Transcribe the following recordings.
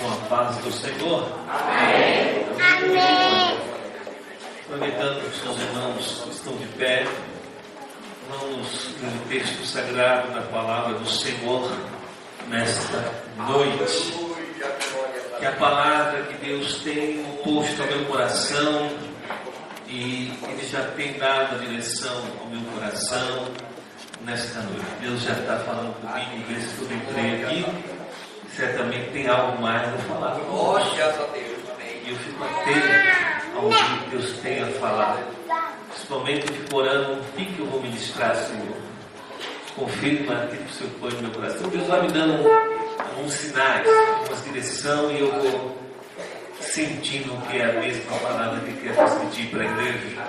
com a paz do Senhor. Amém. Amém. Aproveitando que os seus irmãos estão de pé, vamos no texto sagrado da palavra do Senhor nesta noite. Que a palavra que Deus tem posto ao meu coração e Ele já tem dado a direção ao meu coração nesta noite. Deus já está falando comigo, desde que eu entrei aqui certamente tem algo mais a falar. Glória a Deus, amém. E eu fico atento ao que Deus tem a falar. Principalmente eu fico orando, o que, que eu vou ministrar, Senhor? Confirma aquilo que o Senhor põe no meu coração. Deus vai me dando alguns sinais, uma direção e eu vou sentindo que é a mesma palavra que quer transmitir para a igreja.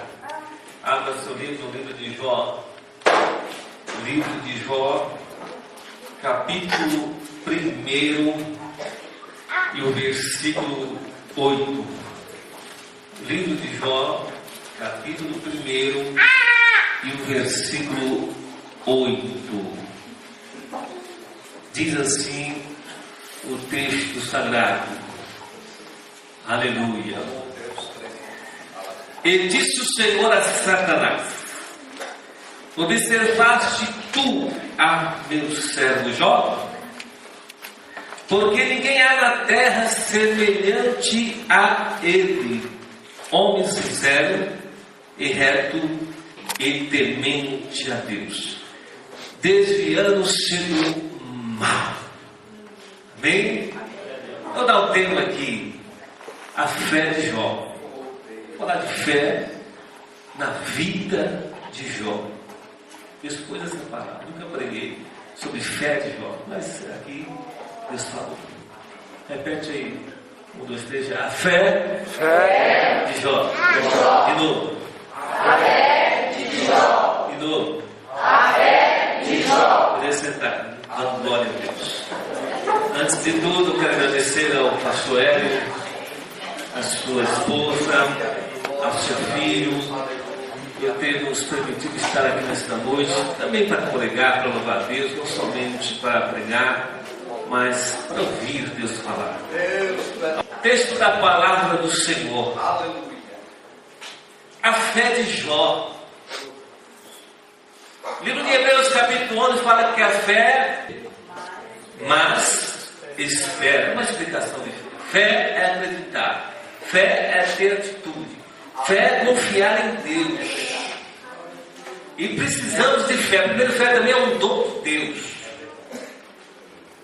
Abra seu livro, o livro de Jó. O livro de Jó, capítulo primeiro e o versículo 8. Livro de Jó, capítulo 1 e o versículo 8. Diz assim o texto sagrado. Aleluia. E disse o Senhor a Satanás: Observaste tu a meu servo Jó? Porque ninguém há na terra semelhante a ele, homem sincero e reto e temente a Deus, desviando-se do mal. Amém? Vou dar o um tema aqui, a fé de Jó. Vou falar de fé na vida de Jó. Depois dessa palavra, nunca preguei sobre fé de Jó, mas aqui Deus falou. Repete aí. Um, dois, três, já. A fé, fé de Jó. De novo. A fé de Jó. De novo. A fé de Jó. Poder sentar. Dando glória a Deus. Antes de tudo, quero agradecer ao pastor Hélio, a sua esposa, ao seu filho, por ter nos permitido estar aqui nesta noite, também para pregar, para louvar a Deus, não somente para pregar, mas para ouvir Deus falar. Texto da palavra do Senhor. A fé de Jó. O livro de Hebreus, capítulo 11, fala que a fé, mas espera. Uma explicação de fé. Fé é acreditar. Fé é ter atitude. Fé é confiar em Deus. E precisamos de fé. Primeiro, fé também é um dom de Deus.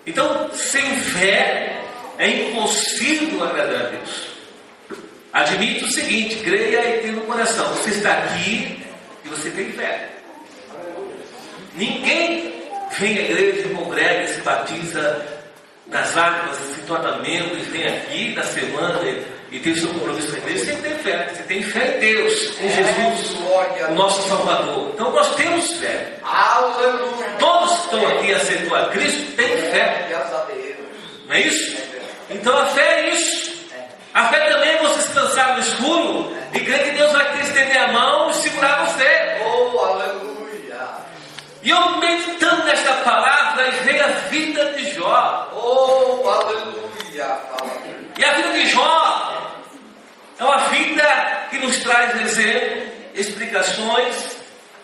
Então, sem fé é impossível agradar a Deus. Admite o seguinte: creia e tenha no coração. Você está aqui e você tem fé. Ninguém vem à igreja, congrega, se batiza nas águas, se torna membro e vem aqui na semana e tem o seu compromisso com a igreja, você tem fé. Você tem fé em Deus, em Jesus, o nosso Salvador. Então nós temos fé. Todos que estão aqui aceitou a Cristo têm fé. Não é isso? Então a fé é isso. A fé também é você se lançar no escuro e crer que Deus vai te estender a mão e segurar você. Oh, aleluia! E eu meditando nesta palavra e veio a vida de Jó. Oh, aleluia! E a vida de Jó é uma vida que nos traz exemplo, explicações,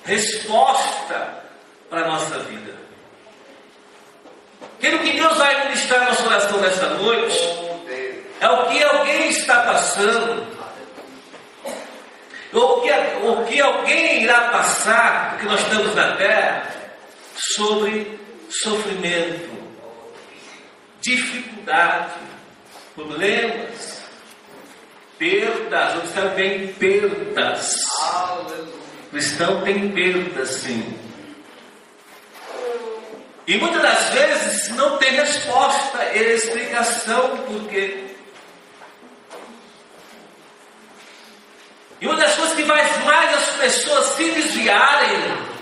resposta para a nossa vida. Aquilo que Deus vai ministrar nosso coração nesta noite é o que alguém está passando, ou que, o que alguém irá passar, porque nós estamos na terra, sobre sofrimento, dificuldade, problemas, perdas, o cristão tem perdas. O cristão tem perdas, sim. E muitas das vezes não tem resposta e explicação por quê. E uma das coisas que faz mais as pessoas se desviarem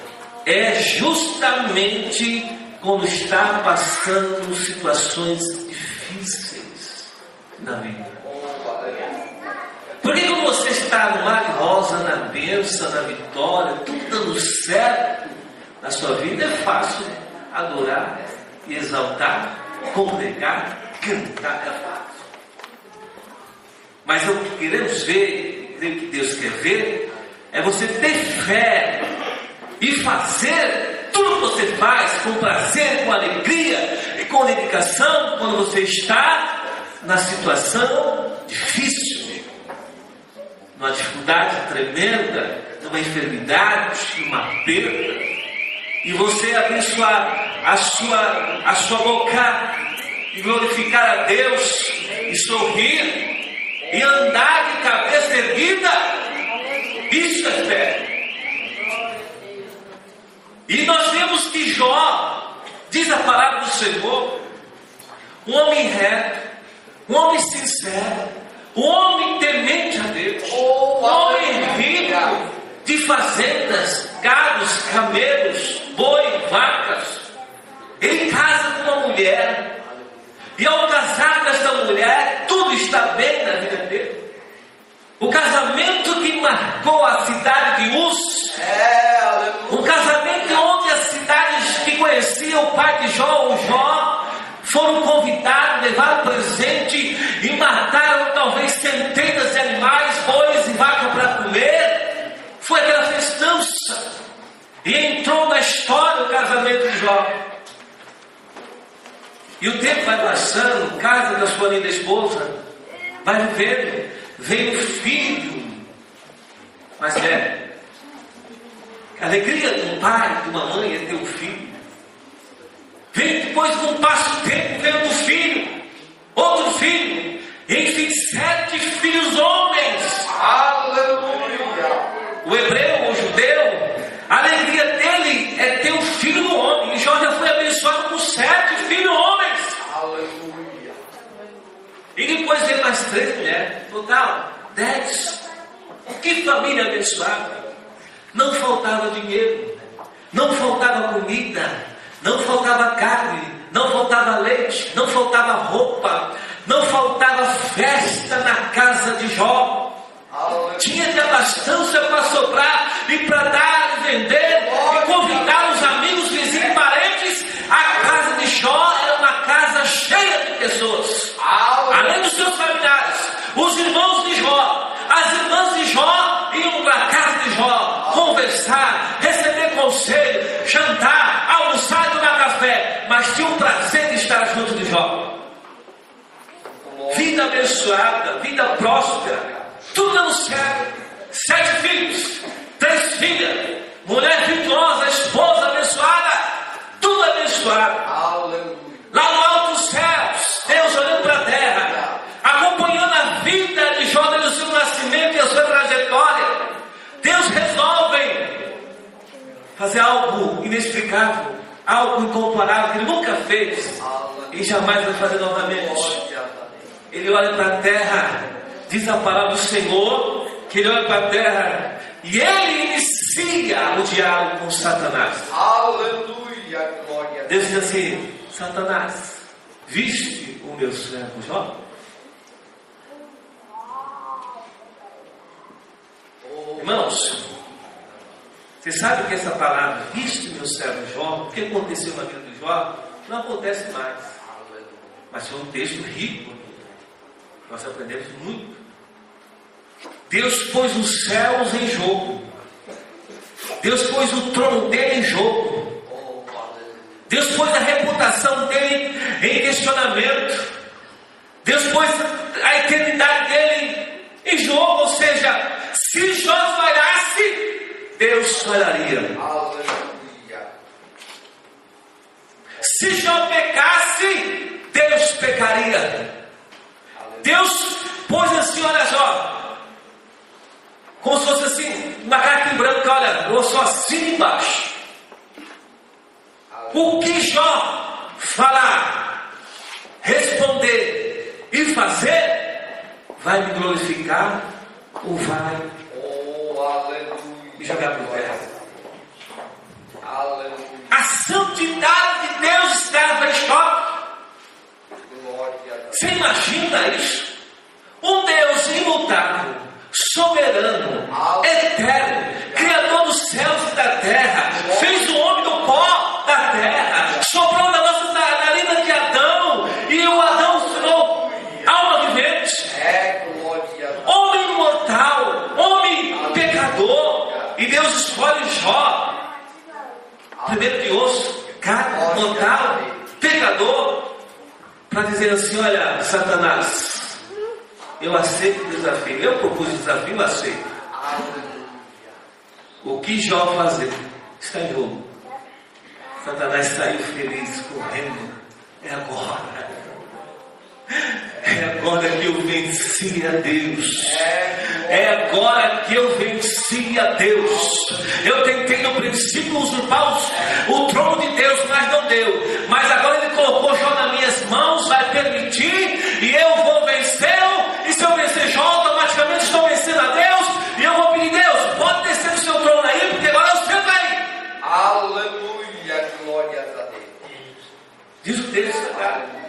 é justamente quando está passando situações difíceis na vida. Porque quando você está no mar rosa, na bênção, na vitória, tudo dando certo na sua vida, é fácil adorar, exaltar, congregar, cantar, é fácil. Mas o que queremos ver, o que Deus quer ver, é você ter fé e fazer tudo que você faz com prazer, com alegria e com dedicação quando você está na situação difícil, numa dificuldade tremenda, numa enfermidade, numa perda, e você abençoar a sua, a sua boca e glorificar a Deus e sorrir e andar de cabeça erguida, isso é fé. E nós vemos que Jó, diz a palavra do Senhor, um homem reto, um homem sincero, homem temente a Deus, um homem rico de fazendas, gados, camelos, boi, vacas. Ele casa com uma mulher, e ao casar com esta mulher, tudo está bem na vida dele. O casamento que marcou a cidade de Uz, É, um casamento onde as cidades que conheciam o pai de Jó, o Jó, foram convidados, levaram presente e mataram talvez centenas de animais, bois e vacas para comer. Foi aquela festança. E entrou na história o casamento de Jó. E o tempo vai passando, casa da sua linda esposa, vai vivendo, vem o filho mais velho. A alegria de um pai, de uma mãe é ter um filho. Vem depois com um passo tempo, vem outro filho, outro filho, enfim, sete filhos homens. aleluia. O hebreu, o judeu, a alegria dele é ter um filho do homem. E Jó já foi abençoado com sete filhos homens. Aleluia. E depois veio mais três mulheres. Total, dez. Que família abençoada. Não faltava dinheiro, não faltava comida, não faltava carne, não faltava leite, não faltava roupa, não faltava festa na casa de Jó. Tinha de abastança para sobrar e para dar e vender e convidar os amigos, vizinhos e parentes. A casa de Jó era uma casa cheia de pessoas. Além dos seus familiares, os irmãos de Jó, as irmãs de Jó iam para a casa de Jó conversar, receber conselho, jantar, mas tinham o prazer de estar junto de Jó. Vida abençoada, vida próspera, tudo dando certo. Sete filhos, três filhas, mulher virtuosa, esposa abençoada, tudo abençoado. Lá no alto dos céus, Deus olhando para a terra, acompanhando a vida de Jó desde o seu nascimento e a sua trajetória. Deus resolve fazer algo inexplicável, algo incomparável que ele nunca fez e jamais vai fazer novamente. Ele olha para a terra, diz a palavra do Senhor, que ele olha para a terra e ele inicia o diálogo com Satanás. Aleluia. Glória. Deus diz assim: Satanás, viste o meu servo Jó? Oh, Irmãos, você sabe que essa palavra, viste meu servo Jó, o que aconteceu na vida de Jó, não acontece mais. Mas foi um texto rico. Nós aprendemos muito. Deus pôs os céus em jogo. Deus pôs o trono dele em jogo. Deus pôs a reputação dele em questionamento. Deus pôs a eternidade dele em jogo. Ou seja, se Jó falhasse, Deus. Aleluia. Se Jó pecasse, Deus pecaria. Deus pôs assim, olha só, como se fosse assim, uma carta em branco, olha, eu sou assim embaixo. O que Jó falar, responder e fazer, vai me glorificar ou vai por terra. Aleluia. A santidade de Deus. Glória a Deus. Você imagina isso? Um Deus imutável, soberano, eterno, criador dos céus e da terra, Deus escolhe Jó, primeiro de osso, caro, montado, pecador, para dizer assim: Olha, Satanás, eu aceito o desafio, eu propus o desafio, eu aceito. O que Jó fazer? Está em jogo. Satanás saiu feliz, correndo. É agora. É agora que eu venci a Deus. É agora que eu venci a Deus. Eu tentei no princípio usurpar o trono de Deus, mas não deu. Mas agora Ele colocou Jó nas minhas mãos, vai permitir, e eu vou vencê-lo. E se eu vencer Jó, automaticamente estou vencendo a Deus. E eu vou pedir, Deus, pode descer do seu trono aí, porque agora é o seu aí. Aleluia. Glórias a Deus. Diz o texto sagrado.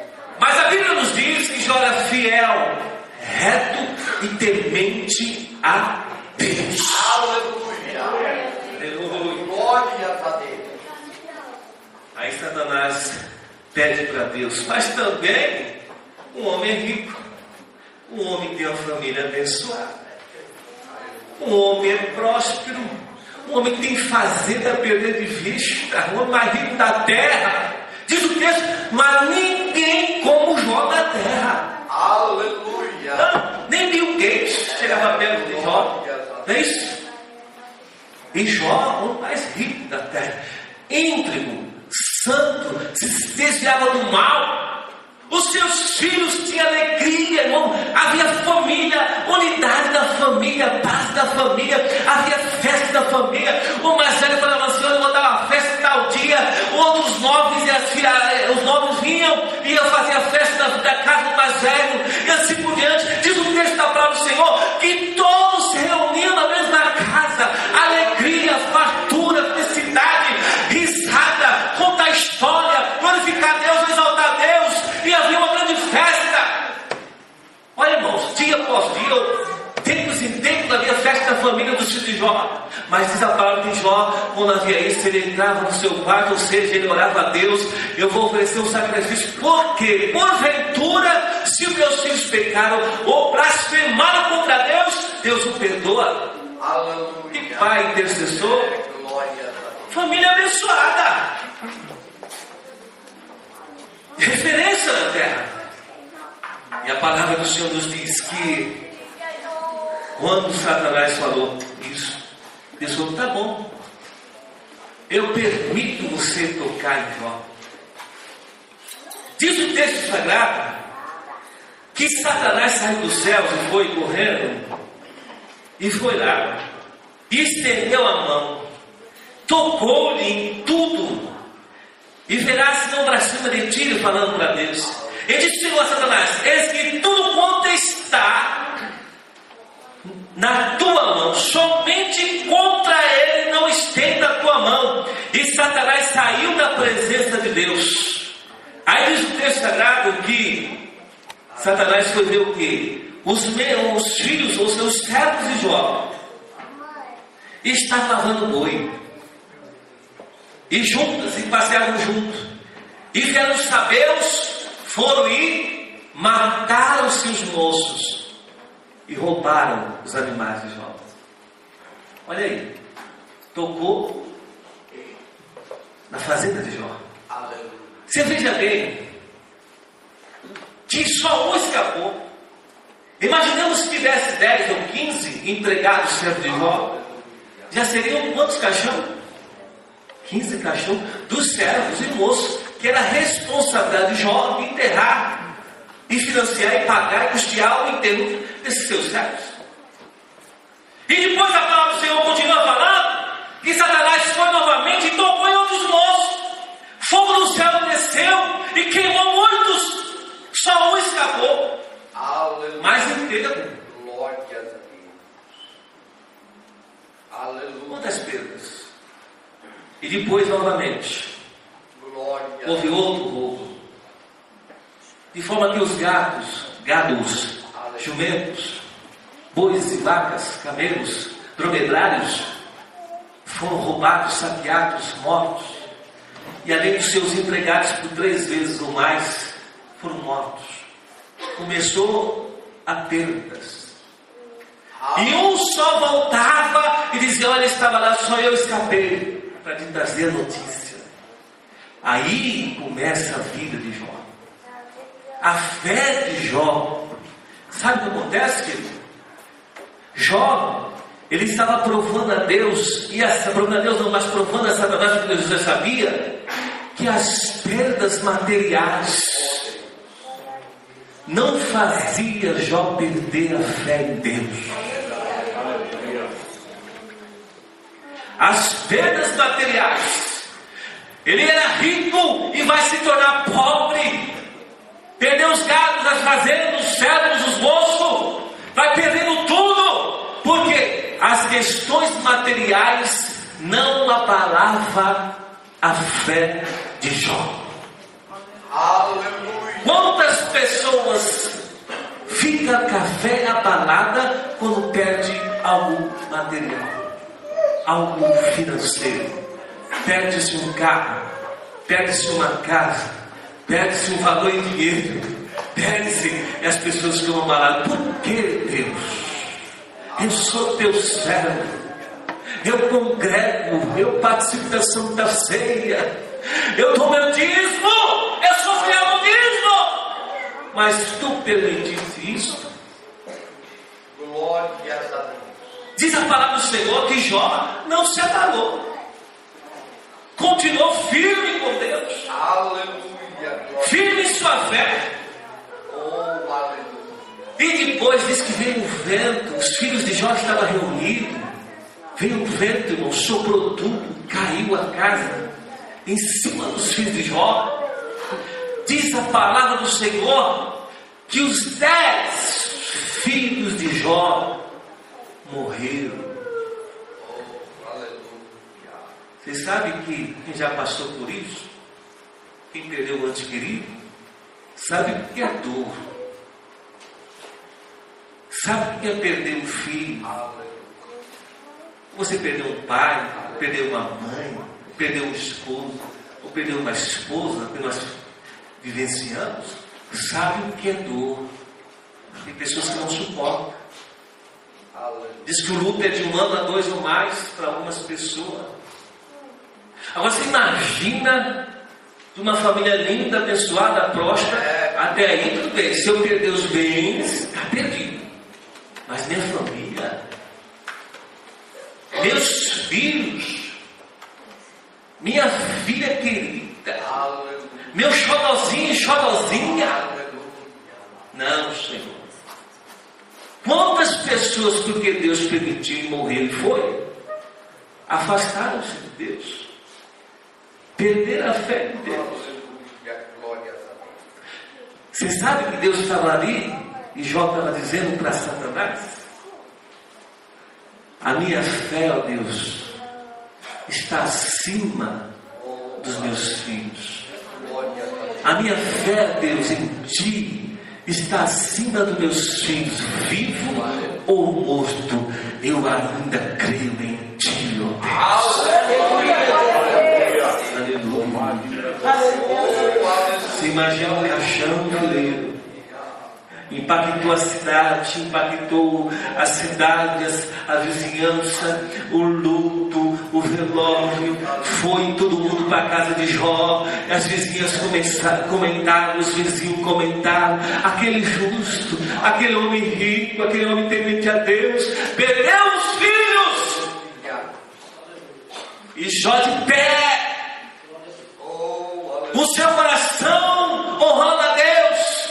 Mas a Bíblia nos diz que Jó era fiel, reto e temente a Deus. Aleluia. Aleluia. Glórias a Deus. Aí Satanás pede para Deus, mas também um homem rico, um homem que tem uma família abençoada, um homem é próspero, um homem que tem fazenda a perder de vista, o homem mais rico da terra. Diz o texto, mas ninguém como Jó na terra. Aleluia. Não, nem Bill Gates chegava perto de Jó. Não é isso? E Jó, o mais rico da terra, íntegro, santo, se desviava do mal. Os seus filhos tinham alegria, irmão. Havia família, unidade da família, paz da família, havia festa da família. O mais velho falava assim: eu vou dar uma festa tal dia. Outros os nobres vinham e iam fazer a festa da, casa do mais e assim por diante. Diz o texto da palavra do Senhor que todos se reuniam na mesma casa, alegria, fartura, felicidade, risada, contar história, glorificar Deus, exaltar Deus, e havia uma grande festa. Olha, irmãos, dia após dia, tempos em tempos havia festa da família do filho de Jó. Mas diz a palavra de Jó, quando havia isso, ele entrava no seu quarto, ou seja, ele orava a Deus, eu vou oferecer um sacrifício, porque, porventura, se os meus filhos pecaram ou blasfemaram contra Deus, Deus o perdoa. Que Aleluia. pai intercessor, família abençoada. Referência na terra. E a palavra do Senhor nos diz que quando Satanás falou isso, Deus falou, tá bom. Eu permito você tocar em Jó. Diz o texto sagrado que Satanás saiu dos céus e foi correndo e foi lá e estendeu a mão, tocou-lhe em tudo e verás não blasfema de ti, falando para Deus. Ele disse a Satanás: Eis que tudo quanto está na tua mão, somente contra ele não estenda a tua mão. E Satanás saiu da presença de Deus. Aí diz o texto sagrado que Satanás foi ver o quê? Os, meus, os filhos, os seus servos de Jó, estavam lavando boi. E juntas, e passeavam juntos. E vieram os sabeus, foram ir, mataram-se os moços e roubaram os animais de Jó. Olha aí, tocou na fazenda de Jó. Você veja bem que só um escapou. Imaginemos se tivesse 10 ou 15 empregados servos de Jó. Já seriam quantos caixão? 15 caixão dos servos e moços, que era a responsabilidade de Jó de enterrar, e financiar, e pagar, e custear o enterro desses seus servos. E depois a palavra do Senhor continua falando que Satanás foi novamente e tocou em outros moços. Fogo do céu desceu e queimou muitos. Só um escapou, Aleluia. mas inteiro. Glórias a Deus. Aleluia. Quantas perdas? E depois, novamente, Glória houve outro roubo. De forma que os gatos, gados, jumentos, bois e vacas, camelos, dromedários, foram roubados, saqueados, mortos. E além dos seus empregados, por três vezes ou mais, foram mortos. Começou a perdas. E um só voltava e dizia: Olha, estava lá, só eu escapei para te trazer a notícia. Aí começa a vida de Jó. A fé de Jó. Sabe o que acontece, querido? Jó, ele estava provando a Deus, e essa, provando a Deus não, mas provando a Satanás, porque Deus já sabia, que as perdas materiais não fazia Jó perder a fé em Deus. As perdas materiais. Ele era rico e vai se tornar pobre. Perdeu os gados, as fazendas, os servos, os moços. Vai perdendo tudo. Porque as questões materiais não abalavam a fé de Jó. Aleluia. Quantas pessoas ficam com a fé abalada quando perde algo material, algo financeiro? Perde-se um carro, perde-se uma casa, perde-se um valor em dinheiro, perde-se as pessoas ficam abaladas. Por que Deus? Eu sou teu servo, eu congrego, eu participo da Santa Ceia, eu dou meu dízimo, eu sou fiel ao dízimo, mas tu permitiste isso? Glórias a Deus. Diz a palavra do Senhor que Jó não se abalou, continuou firme com Deus, Aleluia. Firme em sua fé. Oh, aleluia. E depois diz que veio um vento, os filhos de Jó estavam reunidos. Veio um vento, irmão, soprou tudo, caiu a casa em cima dos filhos de Jó. Diz a palavra do Senhor que os dez filhos de Jó morreram. Oh, aleluia. Você sabe que quem já passou por isso, quem perdeu o antes querido, sabe o que é dor. Sabe o que é perder um filho? Você perdeu um pai, perdeu uma mãe, perdeu um esposo, ou perdeu uma esposa que nós vivenciamos, sabe o que é dor. Tem pessoas que não suportam. Diz que o luto é de um ano a dois ou mais para algumas pessoas. Agora você imagina de uma família linda, abençoada, próspera, até aí tudo bem. Se eu perder os bens, está perdido. Mas minha família, meus filhos, minha filha querida, meu xodozinho, xodozinha. Aleluia. Não, Senhor. Quantas pessoas, porque Deus permitiu e morrer foi, afastaram-se de Deus, perderam a fé em Deus. Você sabe que Deus estava ali e Jó estava dizendo para Satanás: A minha fé, ó Deus, está acima dos meus filhos. A minha fé, Deus, em Ti está acima dos meus filhos, vivo ou morto. Eu ainda creio em Ti, ó Deus. Aleluia. Você imagina um caixão veleiro. Impactou a cidade, impactou as cidades, a vizinhança, o luto, o velório. Foi todo mundo para a casa de Jó. As vizinhas começaram, comentaram, os vizinhos comentaram. Aquele justo, aquele homem rico, aquele homem temente a Deus, perdeu os filhos. E Jó de pé, Oh, o seu coração honrando a Deus.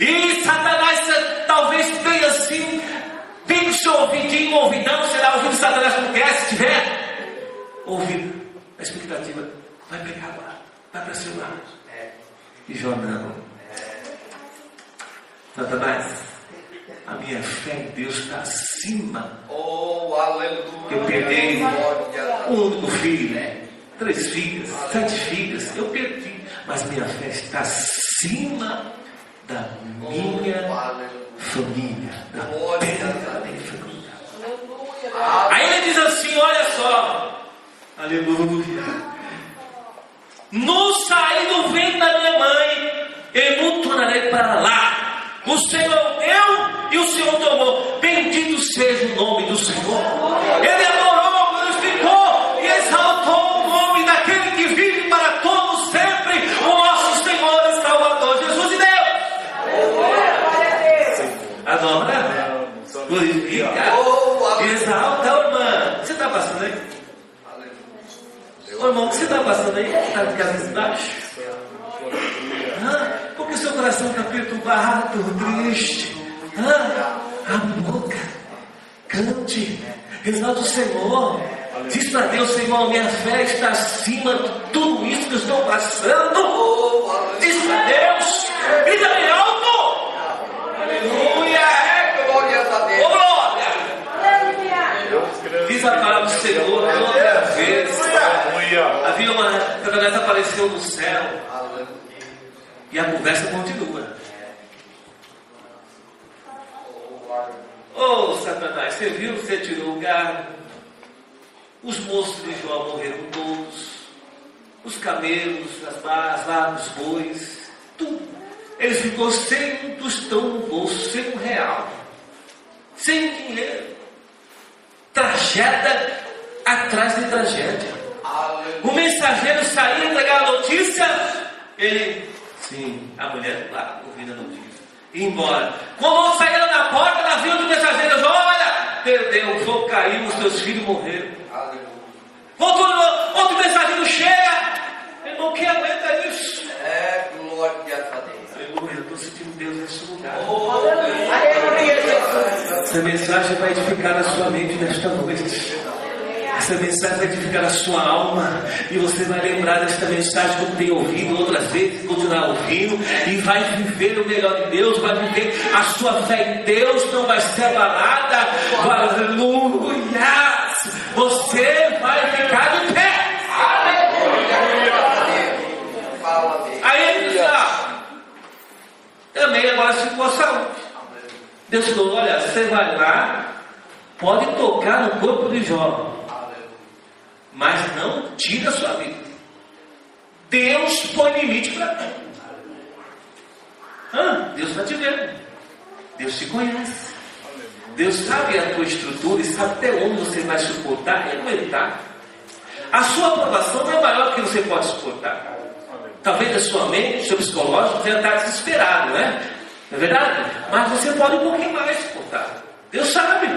E Satanás eh, talvez tenha assim, tem o seu ouvidinho, ouvidão, será ouvindo Satanás como quer, se tiver ouvido, a expectativa, vai pegar agora, vai para cima. E Jó não. Satanás, a minha fé em Deus está acima. Oh, aleluia. Eu perdi um único filho, né? três filhas, sete filhas, eu perdi, mas minha fé está acima da minha Aleluia. família, da perda da minha família. Aí ele diz assim: olha só, aleluia. No sair do ventre da minha mãe, eu não tornarei para lá. O Senhor deu e o Senhor tomou. Bendito seja o nome do Senhor. Ele adorou, glorificou e exaltou o nome daquele que vive para todo sempre. Passando aí? Está de casa embaixo? Ah, porque seu coração está perturbado, triste. Ah, a boca, cante, exalta o Senhor. Diz para Deus, Senhor, minha fé está acima de tudo isso que eu estou passando. Diz para Deus, grita bem alto. Aleluia. Glórias a Deus. glória. Diz a palavra do Senhor. Aleluia. Havia uma. Satanás apareceu no céu e a conversa continua. Ô Satanás, você viu? Você tirou o gado. Os moços de Jó morreram todos. Os camelos, as lá, os bois, tudo. Ele ficou sem um tostão no bolso, sem um real, sem dinheiro. Tragédia atrás de tragédia. O mensageiro saiu entregar a notícia. Ele, sim, a mulher lá, ouvindo a notícia. E embora. Quando saíram da porta, ela viu os mensageiros: Olha, perdeu, o fogo caiu, os teus filhos morreram. Outro, outro mensageiro chega. Irmão, quem aguenta isso? É glórias a Deus. Aleluia, eu estou sentindo Deus nesse lugar. Aleluia. Essa mensagem vai edificar a sua mente nesta noite. Essa mensagem vai edificar a sua alma. E você vai lembrar desta mensagem como tem ouvido outras vezes, continuar ouvindo. E vai viver o melhor de Deus. Vai viver a sua fé em Deus. Não vai ser abalada. Aleluia! Você vai ficar de pé. Deus. Aí ele ah, também agora a saúde. Deus falou: olha, você vai lá, pode tocar no corpo de Jó, Aleluia. Mas não tira a sua vida. Deus põe limite para tudo. Ah, Deus está te vendo. Deus te conhece. Deus sabe a tua estrutura e sabe até onde você vai suportar e aguentar. A sua aprovação não é maior do que você pode suportar. Talvez a sua mente, o seu psicológico, já está desesperado, né? Não é verdade? Mas você pode um pouquinho mais suportar. Deus sabe.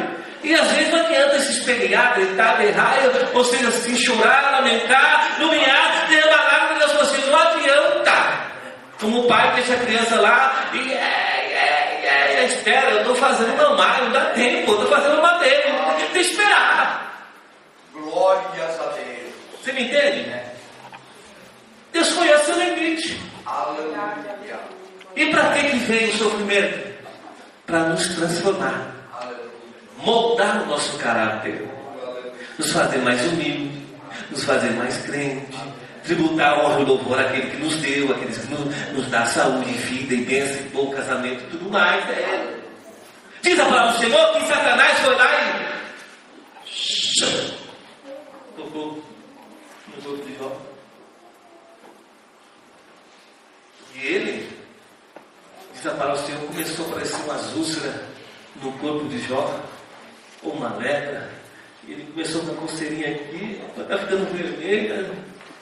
E às vezes não adianta se espelhar, gritar, berrar, ou seja, assim, chorar, lamentar, nomear, derramar lágrimas, falou assim, não adianta. Como o pai deixa a criança lá e é, é, é, espera, eu estou fazendo mamar, não dá tempo, eu estou fazendo madeira, tem que esperar. Glórias a Deus. Você me entende? Deus conhece o seu limite. Aleluia. E para que, que vem o sofrimento? Para nos transformar. Moldar o nosso caráter, nos fazer mais humilde, nos fazer mais crente, tributar honra e louvor àquele que nos deu, aqueles que nos, nos dá saúde, vida e bênção, e bom casamento e tudo mais. É. Diz a palavra do Senhor que Satanás foi lá e tocou no corpo de Jó. E ele, diz a palavra do Senhor, começou a aparecer umas úlceras no corpo de Jó, uma lepra. Ele começou com a coceirinha aqui, está ficando vermelha.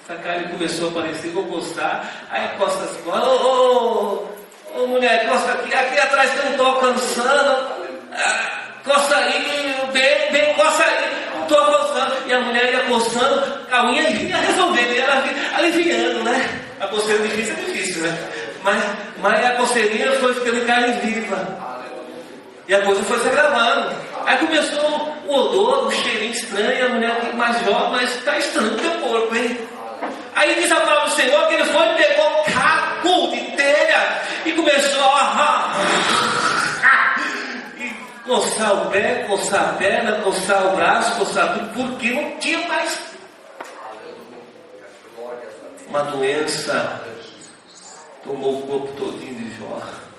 Essa carne começou a aparecer, vou coçar. Aí costa as costas. Ô, ô, ô, mulher, costa aqui. Aqui atrás eu não estou alcançando. Ah, coça aí, bem, bem, coça aí. Não estou alcançando. E a mulher ia coçando, a unha ia resolvendo, ia aliviando, né? A coceira difícil é difícil, né? Mas, mas a coceirinha foi ficando carne viva. E a coisa foi se agravando. Aí começou o odor, o cheirinho estranho, a mulher mais jovem, mas está estranho o corpo, hein? Aí diz a palavra do Senhor que ele foi e pegou caco de telha e começou a. E coçar o pé, coçar a perna, coçar o braço, coçar tudo, porque não tinha mais uma doença. Tomou o corpo todinho de Jó.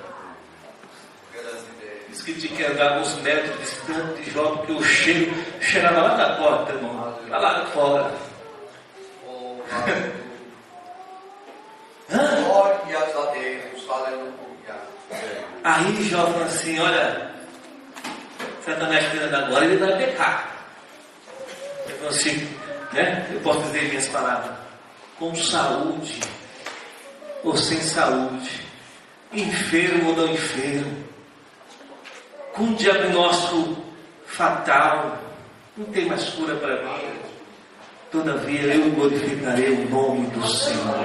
Diz que tinha que andar alguns metros distante de Jó, porque o cheiro cheirava lá da porta, irmão. Lá, lá fora. Glórias a Deus. Aleluia. Aí Jó falou assim: olha, Satanás tirando agora, ele vai pecar. Ele falou assim, né? Eu posso dizer minhas palavras. Com saúde ou sem saúde, enfermo ou não enfermo, com um diagnóstico fatal, não tem mais cura para mim. todavia eu glorificarei o nome do Senhor.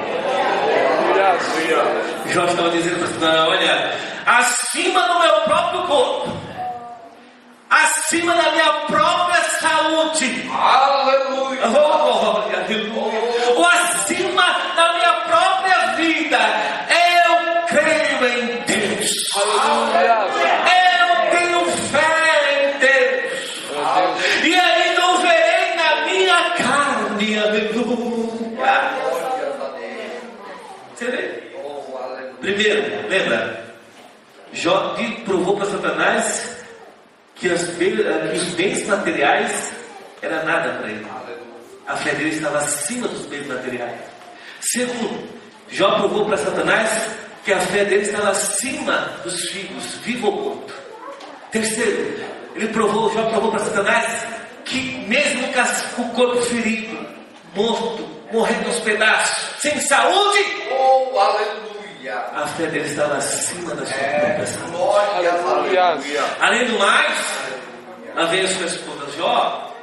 Jó estava dizendo para olha, acima do meu próprio corpo, acima da minha própria saúde, Aleluia. oh, aleluia, ou acima da minha própria vida, eu creio em Deus. Eu tenho fé em Deus. E aí não verei na minha carne, aleluia. Glórias a Deus. Você vê? Oh, aleluia. Primeiro, lembra? Jó provou para Satanás que, as be- que os bens materiais era nada para ele. A fé dele estava acima dos bens materiais. Segundo, Jó provou para Satanás que a fé dele estava acima dos filhos, vivo ou morto. Terceiro, ele provou, Jó provou para Satanás que mesmo com o corpo ferido, morto, morrendo aos pedaços, sem saúde, Oh, aleluia. A fé dele estava acima da sua própria saúde. Glórias a Deus. Além do mais, lá vem a sua esposa Jó.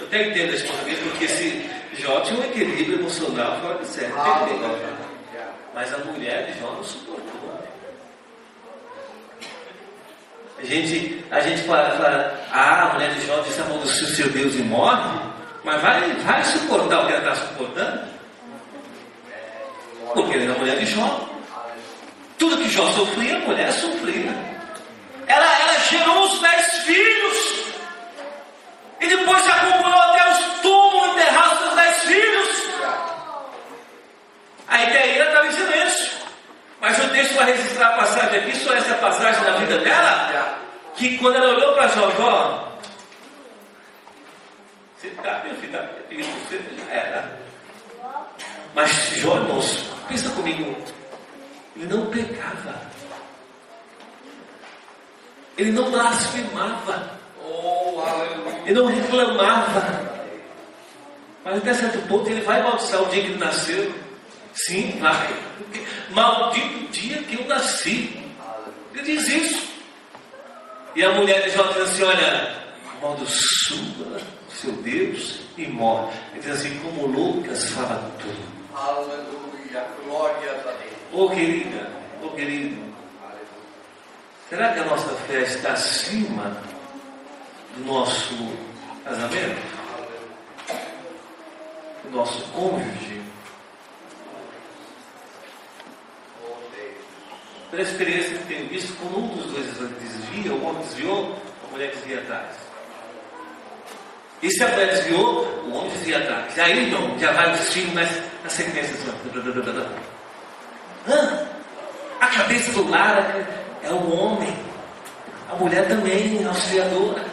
Eu até entendo a esposa dele, porque esse Jó tinha um equilíbrio emocional fora de sério. Entendeu? Aleluia. Mas a mulher de Jó não suportou. A gente, a gente fala, fala, ah, a mulher de Jó disse amaldiçoa o seu Deus e morre, mas vai, vai suportar o que ela está suportando? Porque ela é a mulher de Jó. Tudo que Jó sofria, a mulher sofria. Ela, ela gerou os dez filhos. E depois se acumulou até os túmulos enterrar os seus dez filhos. Aí ela estava em silêncio. Mas o texto vai registrar a passagem aqui, só essa passagem na vida dela, que quando ela olhou para Jó, Jó, você está, meu filho, está pedindo você, já era. Mas Jó, irmãos, pensa comigo, ele não pecava. Ele não blasfemava. Oh. Ele não reclamava. Mas até certo ponto ele vai amaldiçoar o dia que ele nasceu. Sim, vai. Maldito o dia que eu nasci. Ele diz isso. E a mulher de Jó diz assim: Olha, amaldiçoa seu Deus e morre. Ele diz assim: Como Lucas fala tudo. Aleluia. Glórias a Deus. Ô querida, ô querido, será que a nossa fé está acima do nosso casamento? Do nosso cônjuge? Oh. Pela experiência que tenho visto, quando um dos dois desvia, o homem desviou, a mulher desvia atrás. E se a mulher desviou, o homem desvia atrás. E aí, não, já vai os filhos mas na sequência. Hã? A cabeça do lar é o homem. A mulher também é auxiliadora.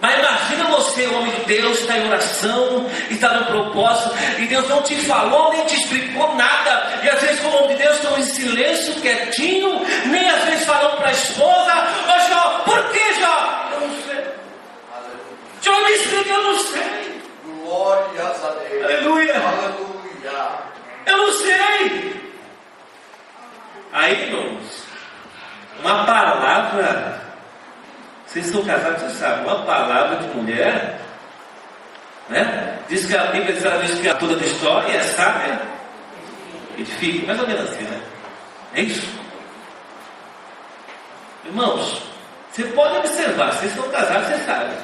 Mas imagina você, homem de Deus, está em oração, está no propósito, e Deus não te falou, nem te explicou nada. E às vezes, como homem de Deus, estão em silêncio, quietinho, nem às vezes falando para a esposa: Ô Jó, por que Jó? Eu não sei. Jó me explica, eu não sei. Glórias a Deus. Aleluia. Aleluia. Eu não sei. Aí, irmãos, uma palavra. Vocês estão casados, vocês sabem. Uma palavra de mulher, né? Diz que a Bíblia diz, que a toda da história é sábia. Edifica, mais ou menos assim, né? É isso. Irmãos, você pode observar, vocês estão casados, vocês sabem.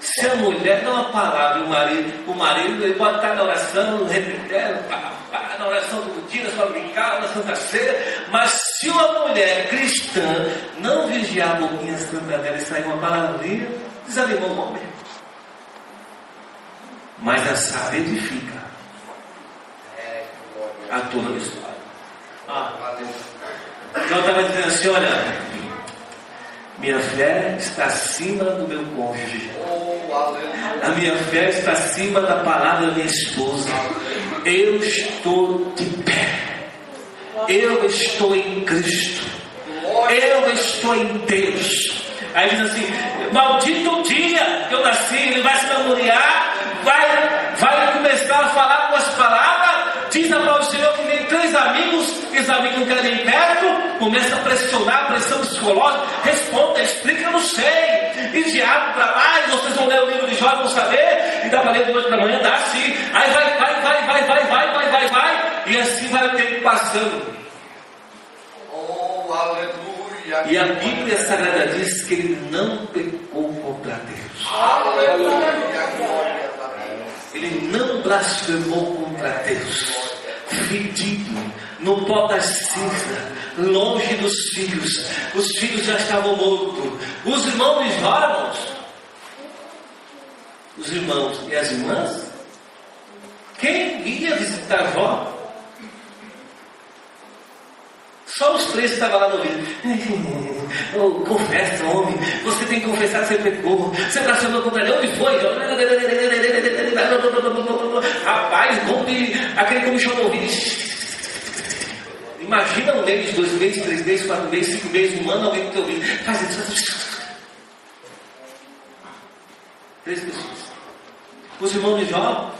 Se a mulher dá uma palavra o marido, o marido ele pode estar na oração, no repetério, pá, na oração do dia, na sua brincar, na Santa Ceia, mas se uma mulher cristã não vigiar a boquinha santa dela e sair uma palavrinha, desanimou o homem. Mas a sábia edifica a toda a história. Ah. Então eu estava dizendo assim, olha, minha fé está acima do meu cônjuge. Oh. A minha fé está acima da palavra da minha esposa. Eu estou de pé. Eu estou em Cristo. Eu estou em Deus. Aí diz assim: Maldito o dia que eu nasci. Ele vai se namorear, vai, vai começar a falar com as palavras Diz a palavra do Senhor que vem três amigos, três amigos não querem perto, começa a pressionar, pressão psicológica, responda, explica, eu não sei. E diabo para lá, e vocês vão ler o livro de Jó, vão saber, e dá para ler de hoje para amanhã, dá sim. Aí vai, vai, vai, vai, vai, vai, vai, vai, vai, e assim vai o tempo passando. Oh, aleluia. E a Bíblia Sagrada diz que ele não pecou contra Deus. Aleluia. Ele não blasfemou contra Deus. Fedido, no pó da cinza, longe dos filhos. Os filhos já estavam mortos. Os irmãos de Jó. Os irmãos e as irmãs. Quem ia visitar Jó? Só os três estavam lá no. Oh, confessa, homem. Você tem que confessar que você pecou. Você blasfemou contra ele. Onde foi? Rapaz, rompe aquele comichão no ouvido. Imagina um mês, dois meses, três meses, quatro meses, cinco meses, um ano, alguém no teu ouvido. Faz isso. Três pessoas. Os irmãos de Jó,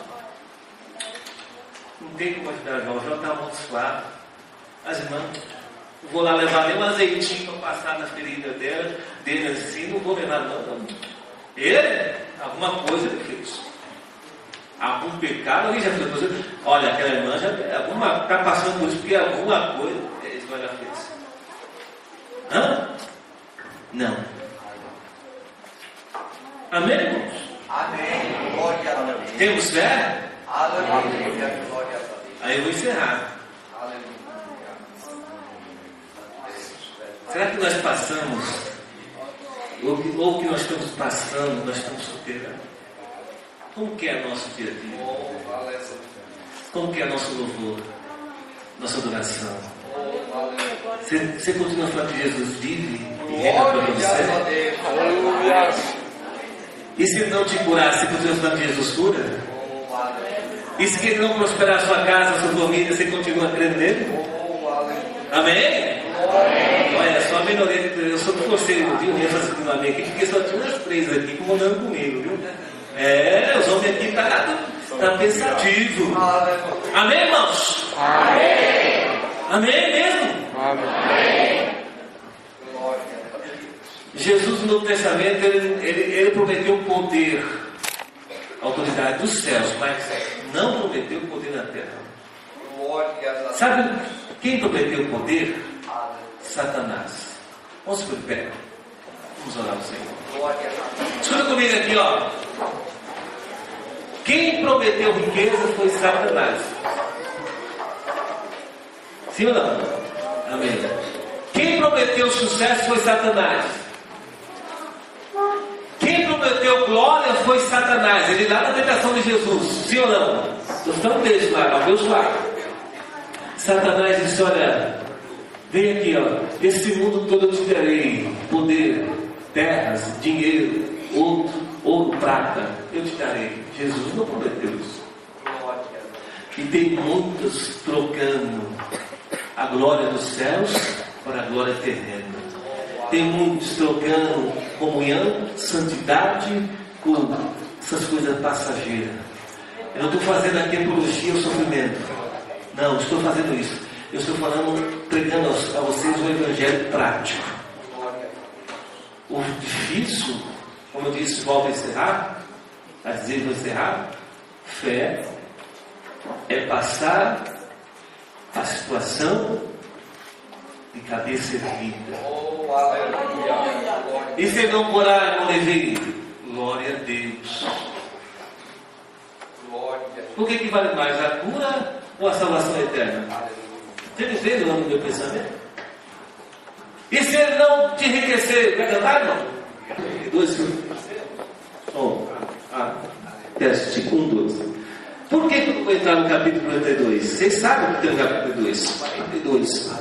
não tem como ajudar Jó. Jó está amaldiçoado. As irmãs, vou lá levar nem um azeitinho para passar na ferida dela, dele assim, não vou levar não, não. Ele, alguma coisa ele fez. Algum pecado, alguém já fez coisa. Olha, aquela irmã já está passando por isso, porque alguma coisa esse já fez. Hã? Não. Amém, irmãos? Amém. Glória a Deus. Temos fé? Aleluia. Glória a Deus. Aí eu vou encerrar. Aleluia. Será que nós passamos, ou que nós estamos passando, nós estamos superando? Como que é nosso dia a dia? Oh. Como que é nosso louvor? Nossa adoração? Oh. Você, você continua falando que Jesus vive e reina para você? E se ele não te curar, você continua falando que Jesus cura? Oh. E se ele não prosperar a sua casa, a sua família, você continua crendo nele? Amém? Olha, só a minoria, eu sou com você, viu? Eu ia fazer um amém aqui, porque só tinha umas três aqui comandando comigo, viu? É, os homens aqui estão tá, tá pensativo. Amém, irmãos? Amém. Amém mesmo? Glória a Deus. Jesus no Novo Testamento, ele, ele, ele prometeu poder, autoridade dos céus, mas não prometeu poder na terra. Sabe quem prometeu poder? Aleluia. Satanás. Vamos por pé. Vamos orar ao Senhor. Escuta comigo aqui, ó. Quem prometeu riqueza foi Satanás. Sim ou não? Amém. Quem prometeu sucesso foi Satanás. Quem prometeu glória foi Satanás. Ele lá na tentação de Jesus. Sim ou não? Nós estamos deles lá, abençoado. Satanás disse: Olha, vem aqui, ó. Esse mundo todo eu te darei poder, terras, dinheiro, ouro, ouro, prata. Eu te darei. Jesus não prometeu isso. E tem muitos trocando a glória dos céus para a glória terrena. Tem muitos trocando comunhão, santidade com essas coisas passageiras. Eu não estou fazendo aqui apologia ao sofrimento. Não, estou fazendo isso. Eu estou falando, pregando a vocês o evangelho prático. O difícil, como disse, a encerrar, a dizer vou encerrar, fé é passar a situação de cabeça erguida. Oh, aleluia. E se não morar no levei, glória a Deus. Glória Deus. O que, que vale mais, a cura ou a salvação eterna? Você entende o meu pensamento? E se ele não te enriquecer, vai cantar, irmão? Dois. Um. Ah, teste. Um, dois. Por que, eu vou entrar no capítulo 42? Vocês sabem o que tem no capítulo 2? 42.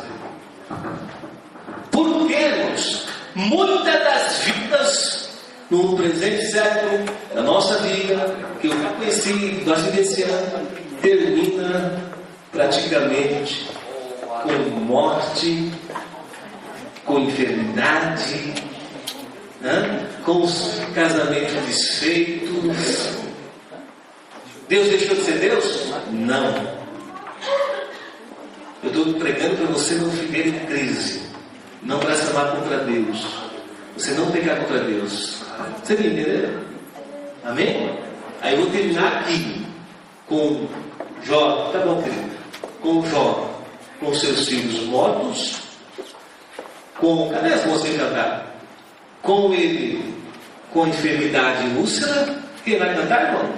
Por? Muitas das vidas no presente século da nossa vida, que eu já conheci, nós vivenciamos, termina praticamente com morte, com enfermidade, né? com os casamentos desfeitos. Deus deixou de ser Deus? Não. Eu estou pregando para você não viver em crise, não blasfemar contra Deus, você não pecar contra Deus. Você me entendeu? Amém? Aí eu vou terminar aqui com Jó, tá bom, querido? Com Jó, com seus filhos mortos, com. Cadê as moças que cantaram? Com ele, com enfermidade e úlcera. Quem vai cantar, irmão?